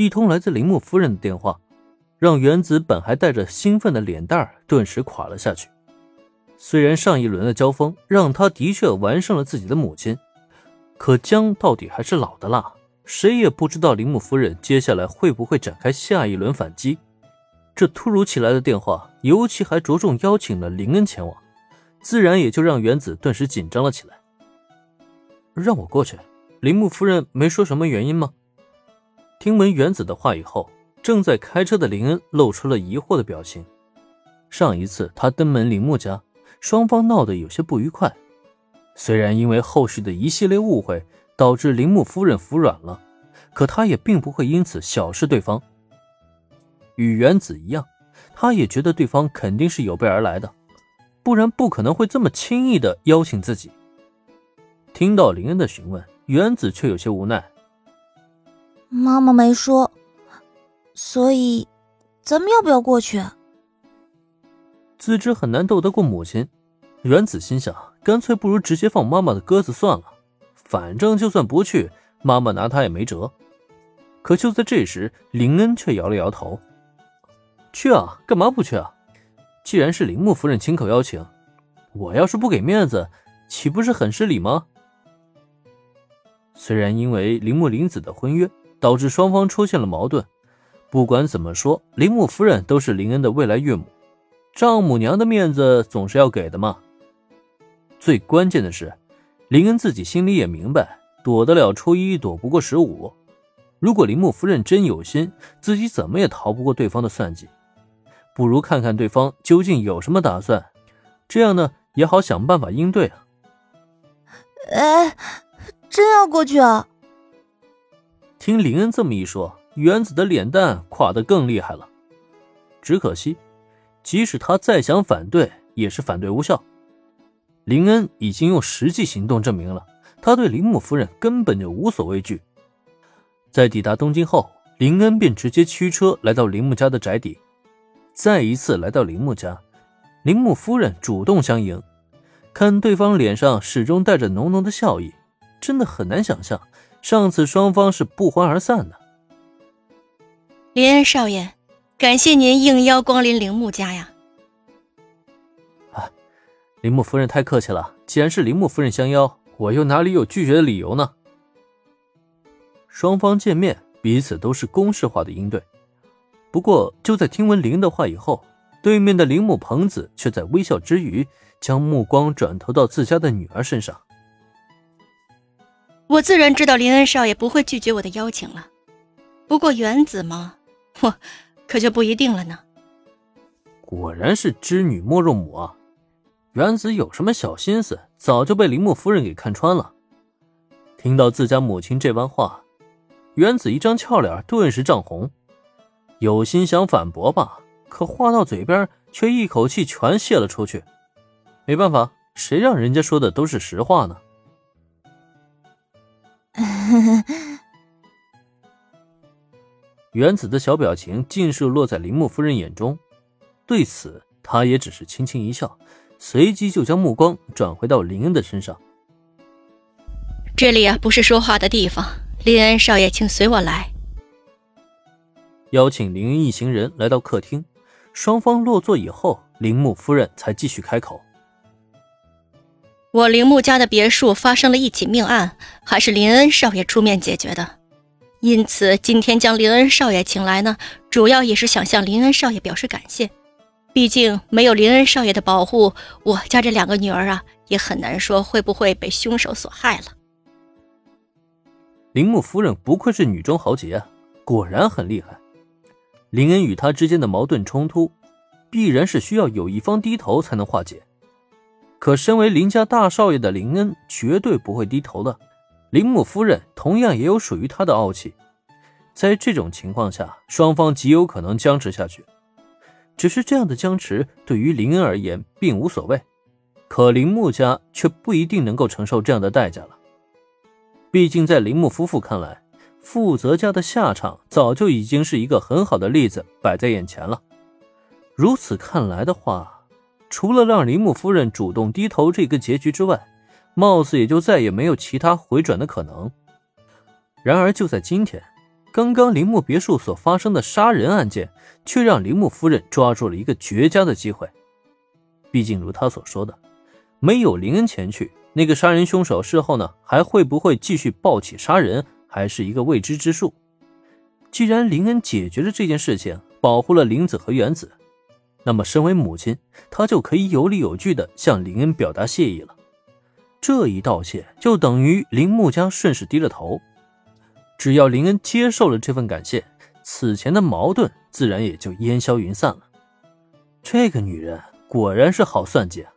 一通来自铃木夫人的电话，让原子本还带着兴奋的脸蛋顿时垮了下去。虽然上一轮的交锋让他的确完胜了自己的母亲，可姜到底还是老的辣，谁也不知道铃木夫人接下来会不会展开下一轮反击。这突如其来的电话，尤其还着重邀请了林恩前往，自然也就让原子顿时紧张了起来。让我过去，铃木夫人没说什么原因吗？听闻原子的话以后，正在开车的林恩露出了疑惑的表情。上一次他登门铃木家，双方闹得有些不愉快。虽然因为后续的一系列误会导致铃木夫人服软了，可他也并不会因此小视对方。与原子一样，他也觉得对方肯定是有备而来的，不然不可能会这么轻易的邀请自己。听到林恩的询问，原子却有些无奈。妈妈没说，所以，咱们要不要过去？自知很难斗得过母亲，原子心想，干脆不如直接放妈妈的鸽子算了。反正就算不去，妈妈拿他也没辙。可就在这时，林恩却摇了摇头：“去啊，干嘛不去啊？既然是铃木夫人亲口邀请，我要是不给面子，岂不是很失礼吗？”虽然因为铃木林子的婚约。导致双方出现了矛盾。不管怎么说，铃木夫人都是林恩的未来岳母，丈母娘的面子总是要给的嘛。最关键的是，林恩自己心里也明白，躲得了初一，躲不过十五。如果铃木夫人真有心，自己怎么也逃不过对方的算计。不如看看对方究竟有什么打算，这样呢也好想办法应对啊。哎，真要过去啊？听林恩这么一说，原子的脸蛋垮得更厉害了。只可惜，即使他再想反对，也是反对无效。林恩已经用实际行动证明了，他对铃木夫人根本就无所畏惧。在抵达东京后，林恩便直接驱车来到铃木家的宅邸。再一次来到铃木家，铃木夫人主动相迎，看对方脸上始终带着浓浓的笑意，真的很难想象。上次双方是不欢而散的。林恩少爷，感谢您应邀光临铃木家呀！啊，铃木夫人太客气了。既然是铃木夫人相邀，我又哪里有拒绝的理由呢？双方见面，彼此都是公式化的应对。不过，就在听闻林的话以后，对面的铃木朋子却在微笑之余，将目光转投到自家的女儿身上。我自然知道林恩少爷不会拒绝我的邀请了，不过原子嘛，我可就不一定了呢。果然是知女莫若母啊！原子有什么小心思，早就被林木夫人给看穿了。听到自家母亲这番话，原子一张俏脸顿时涨红，有心想反驳吧，可话到嘴边却一口气全泄了出去。没办法，谁让人家说的都是实话呢？原子的小表情尽数落在铃木夫人眼中，对此，她也只是轻轻一笑，随即就将目光转回到林恩的身上。这里啊，不是说话的地方，林恩少爷，请随我来。邀请林恩一行人来到客厅，双方落座以后，铃木夫人才继续开口。我铃木家的别墅发生了一起命案，还是林恩少爷出面解决的，因此今天将林恩少爷请来呢，主要也是想向林恩少爷表示感谢。毕竟没有林恩少爷的保护，我家这两个女儿啊，也很难说会不会被凶手所害了。铃木夫人不愧是女中豪杰啊，果然很厉害。林恩与她之间的矛盾冲突，必然是需要有一方低头才能化解。可身为林家大少爷的林恩绝对不会低头的，林木夫人同样也有属于她的傲气。在这种情况下，双方极有可能僵持下去。只是这样的僵持对于林恩而言并无所谓，可林木家却不一定能够承受这样的代价了。毕竟在林木夫妇看来，傅泽家的下场早就已经是一个很好的例子摆在眼前了。如此看来的话，除了让铃木夫人主动低头这个结局之外，貌似也就再也没有其他回转的可能。然而就在今天，刚刚铃木别墅所发生的杀人案件，却让铃木夫人抓住了一个绝佳的机会。毕竟，如他所说的，没有林恩前去，那个杀人凶手事后呢，还会不会继续暴起杀人，还是一个未知之数。既然林恩解决了这件事情，保护了林子和原子，那么身为母亲，她就可以有理有据的向林恩表达谢意了。这一道谢，就等于林木家顺势低了头。只要林恩接受了这份感谢，此前的矛盾自然也就烟消云散了。这个女人果然是好算计啊！